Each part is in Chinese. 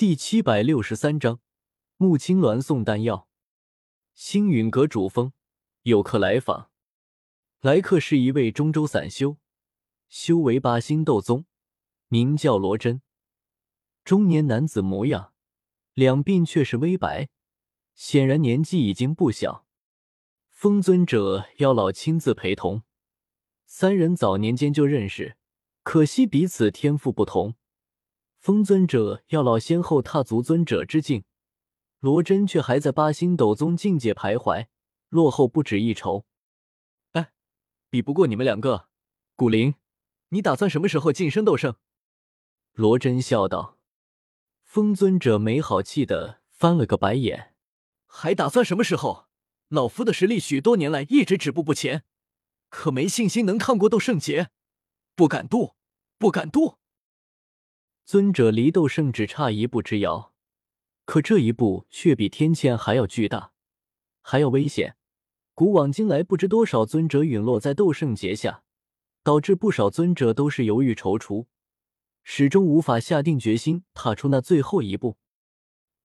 第七百六十三章，穆青鸾送丹药。星陨阁主峰有客来访，来客是一位中州散修，修为八星斗宗，名叫罗真，中年男子模样，两鬓却是微白，显然年纪已经不小。风尊者、妖老亲自陪同，三人早年间就认识，可惜彼此天赋不同。风尊者药老先后踏足尊者之境，罗真却还在八星斗宗境界徘徊，落后不止一筹。哎，比不过你们两个。古灵，你打算什么时候晋升斗圣？罗真笑道。风尊者没好气的翻了个白眼，还打算什么时候？老夫的实力许多年来一直止步不前，可没信心能抗过斗圣劫，不敢渡，不敢渡。尊者离斗圣只差一步之遥，可这一步却比天堑还要巨大，还要危险。古往今来，不知多少尊者陨落在斗圣劫下，导致不少尊者都是犹豫踌躇，始终无法下定决心踏出那最后一步。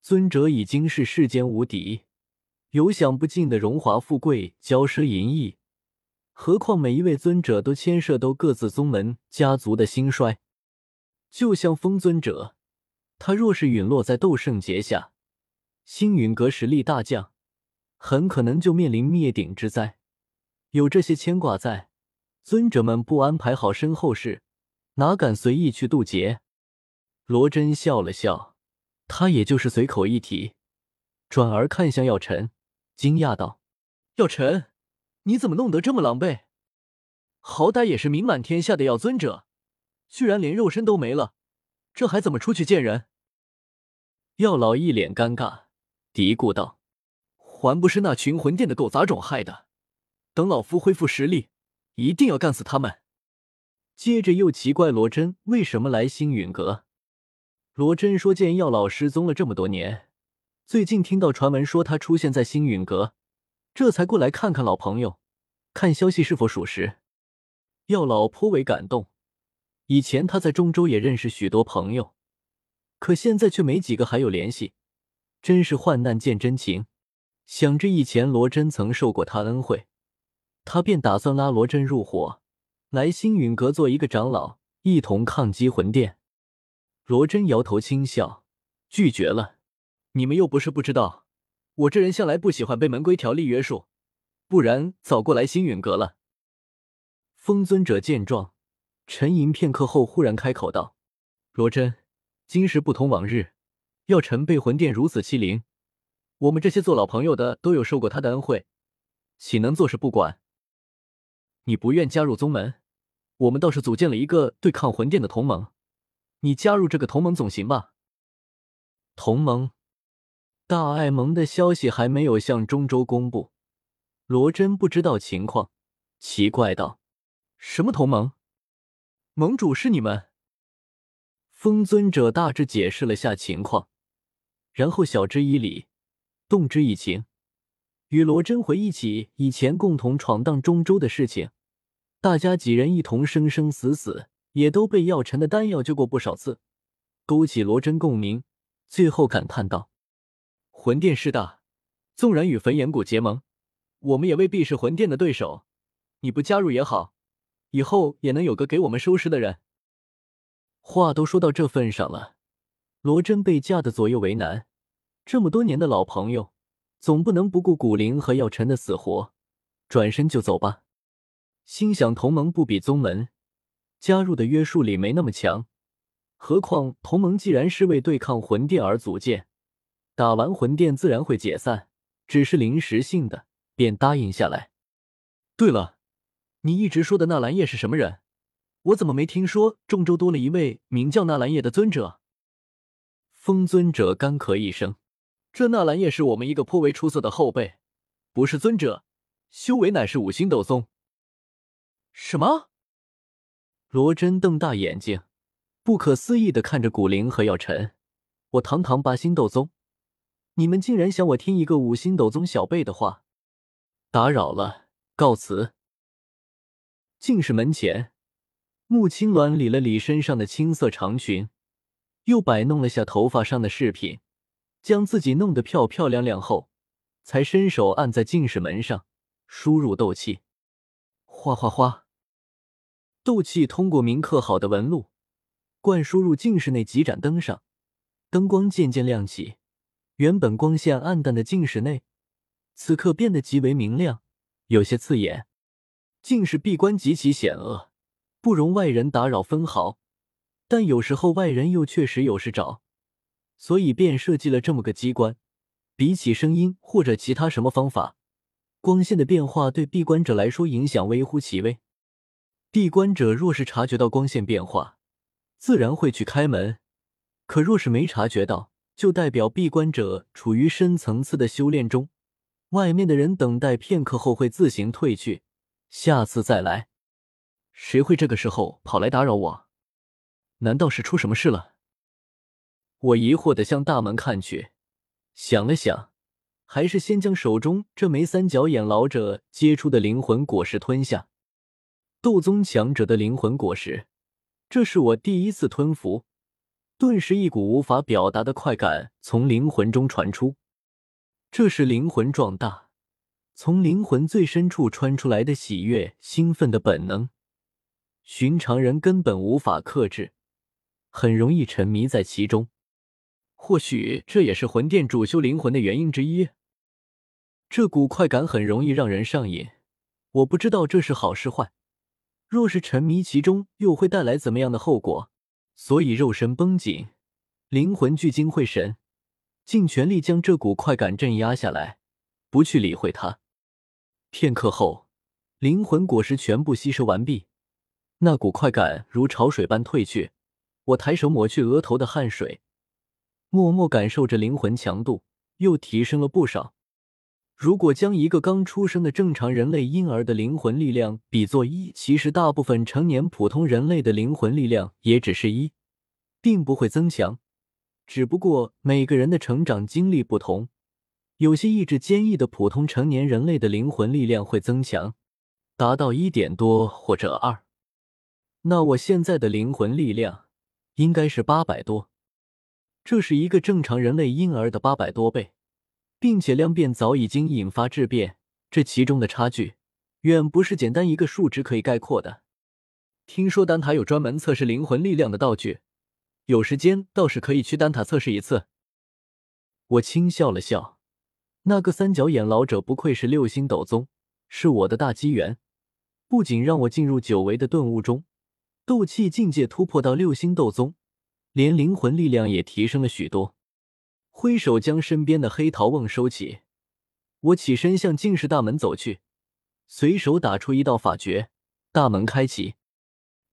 尊者已经是世间无敌，有享不尽的荣华富贵、骄奢淫逸，何况每一位尊者都牵涉到各自宗门家族的兴衰。就像风尊者，他若是陨落在斗圣劫下，星陨阁实力大降，很可能就面临灭顶之灾。有这些牵挂在，尊者们不安排好身后事，哪敢随意去渡劫？罗真笑了笑，他也就是随口一提，转而看向药尘，惊讶道：“药尘，你怎么弄得这么狼狈？好歹也是名满天下的药尊者。”居然连肉身都没了，这还怎么出去见人？药老一脸尴尬，嘀咕道：“还不是那群魂殿的狗杂种害的！等老夫恢复实力，一定要干死他们！”接着又奇怪罗真为什么来星陨阁。罗真说：“见药老失踪了这么多年，最近听到传闻说他出现在星陨阁，这才过来看看老朋友，看消息是否属实。”药老颇为感动。以前他在中州也认识许多朋友，可现在却没几个还有联系，真是患难见真情。想着以前罗真曾受过他恩惠，他便打算拉罗真入伙，来星陨阁做一个长老，一同抗击魂殿。罗真摇头轻笑，拒绝了。你们又不是不知道，我这人向来不喜欢被门规条例约束，不然早过来星陨阁了。风尊者见状。沉吟片刻后，忽然开口道：“罗真，今时不同往日，药尘被魂殿如此欺凌，我们这些做老朋友的都有受过他的恩惠，岂能坐视不管？你不愿加入宗门，我们倒是组建了一个对抗魂殿的同盟，你加入这个同盟总行吧？”同盟，大爱盟的消息还没有向中州公布，罗真不知道情况，奇怪道：“什么同盟？”盟主是你们，风尊者大致解释了下情况，然后晓之以理，动之以情，与罗真回忆起以前共同闯荡中州的事情。大家几人一同生生死死，也都被药尘的丹药救过不少次，勾起罗真共鸣。最后感叹道：“魂殿势大，纵然与焚炎谷结盟，我们也未必是魂殿的对手。你不加入也好。”以后也能有个给我们收拾的人。话都说到这份上了，罗真被架的左右为难。这么多年的老朋友，总不能不顾古灵和药尘的死活，转身就走吧？心想同盟不比宗门，加入的约束力没那么强。何况同盟既然是为对抗魂殿而组建，打完魂殿自然会解散，只是临时性的，便答应下来。对了。你一直说的纳兰叶是什么人？我怎么没听说中州多了一位名叫纳兰叶的尊者？风尊者干咳一声：“这纳兰叶是我们一个颇为出色的后辈，不是尊者，修为乃是五星斗宗。”什么？罗真瞪大眼睛，不可思议的看着古灵和药尘：“我堂堂八星斗宗，你们竟然想我听一个五星斗宗小辈的话？打扰了，告辞。”进士门前，穆青鸾理了理身上的青色长裙，又摆弄了下头发上的饰品，将自己弄得漂漂亮亮后，才伸手按在进士门上，输入斗气。哗哗哗，斗气通过铭刻好的纹路，灌输入进士内几盏灯上，灯光渐渐亮起。原本光线暗淡的进室内，此刻变得极为明亮，有些刺眼。竟是闭关极其险恶，不容外人打扰分毫。但有时候外人又确实有事找，所以便设计了这么个机关。比起声音或者其他什么方法，光线的变化对闭关者来说影响微乎其微。闭关者若是察觉到光线变化，自然会去开门；可若是没察觉到，就代表闭关者处于深层次的修炼中，外面的人等待片刻后会自行退去，下次再来。谁会这个时候跑来打扰我？难道是出什么事了？我疑惑的向大门看去，想了想，还是先将手中这枚三角眼老者接出的灵魂果实吞下。斗宗强者的灵魂果实，这是我第一次吞服。顿时，一股无法表达的快感从灵魂中传出。这是灵魂壮大，从灵魂最深处穿出来的喜悦、兴奋的本能，寻常人根本无法克制，很容易沉迷在其中。或许这也是魂殿主修灵魂的原因之一。这股快感很容易让人上瘾，我不知道这是好是坏。若是沉迷其中，又会带来怎么样的后果？所以肉身绷紧，灵魂聚精会神，尽全力将这股快感镇压下来，不去理会它。片刻后，灵魂果实全部吸收完毕，那股快感如潮水般退去。我抬手抹去额头的汗水，默默感受着灵魂强度又提升了不少。如果将一个刚出生的正常人类婴儿的灵魂力量比作一，其实大部分成年普通人类的灵魂力量也只是一，并不会增强。只不过每个人的成长经历不同，有些意志坚毅的普通成年人类的灵魂力量会增强，达到一点多或者二。那我现在的灵魂力量应该是八百多，这是一个正常人类婴儿的八百多倍。并且量变早已经引发质变，这其中的差距远不是简单一个数值可以概括的。听说丹塔有专门测试灵魂力量的道具，有时间倒是可以去丹塔测试一次。我轻笑了笑，那个三角眼老者不愧是六星斗宗，是我的大机缘，不仅让我进入久违的顿悟中，斗气境界突破到六星斗宗，连灵魂力量也提升了许多。挥手将身边的黑桃瓮收起，我起身向净室大门走去，随手打出一道法诀，大门开启。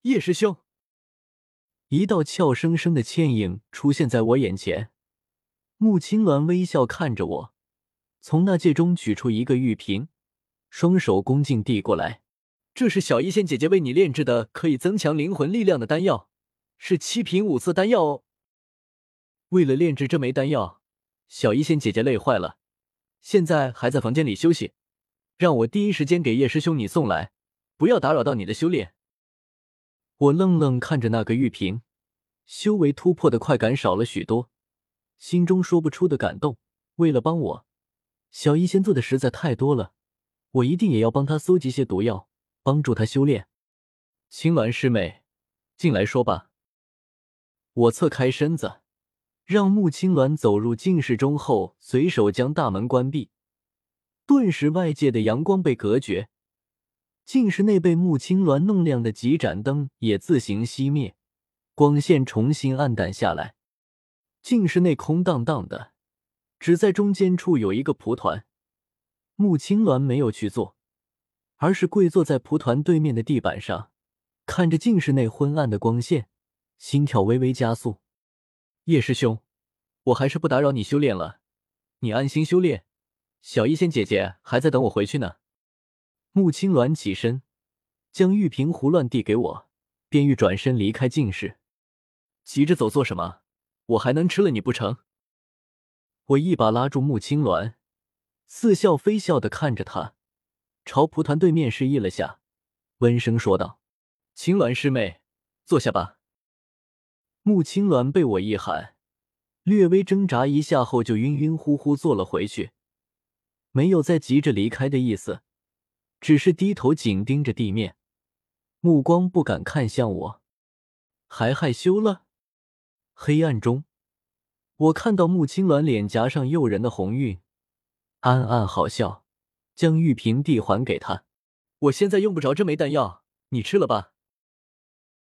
叶师兄，一道俏生生的倩影出现在我眼前。穆青鸾微笑看着我，从那戒中取出一个玉瓶，双手恭敬递过来：“这是小医仙姐姐为你炼制的，可以增强灵魂力量的丹药，是七品五色丹药哦。”为了炼制这枚丹药，小医仙姐姐累坏了，现在还在房间里休息，让我第一时间给叶师兄你送来，不要打扰到你的修炼。我愣愣看着那个玉瓶，修为突破的快感少了许多，心中说不出的感动。为了帮我，小医仙做的实在太多了，我一定也要帮他搜集些毒药，帮助他修炼。青鸾师妹，进来说吧。我侧开身子。让穆青鸾走入静室中后，随手将大门关闭，顿时外界的阳光被隔绝，静室内被穆青鸾弄亮的几盏灯也自行熄灭，光线重新暗淡下来。静室内空荡荡的，只在中间处有一个蒲团。穆青鸾没有去做，而是跪坐在蒲团对面的地板上，看着镜室内昏暗的光线，心跳微微加速。叶师兄，我还是不打扰你修炼了，你安心修炼。小医仙姐姐还在等我回去呢。穆青鸾起身，将玉瓶胡乱递给我，便欲转身离开静室。急着走做什么？我还能吃了你不成？我一把拉住穆青鸾，似笑非笑的看着他，朝蒲团对面示意了下，温声说道：“青鸾师妹，坐下吧。”穆青鸾被我一喊，略微挣扎一下后就晕晕乎乎坐了回去，没有再急着离开的意思，只是低头紧盯着地面，目光不敢看向我。还害羞了？黑暗中，我看到穆青鸾脸颊上诱人的红晕，暗暗好笑，将玉瓶递还给他。我现在用不着这枚丹药，你吃了吧。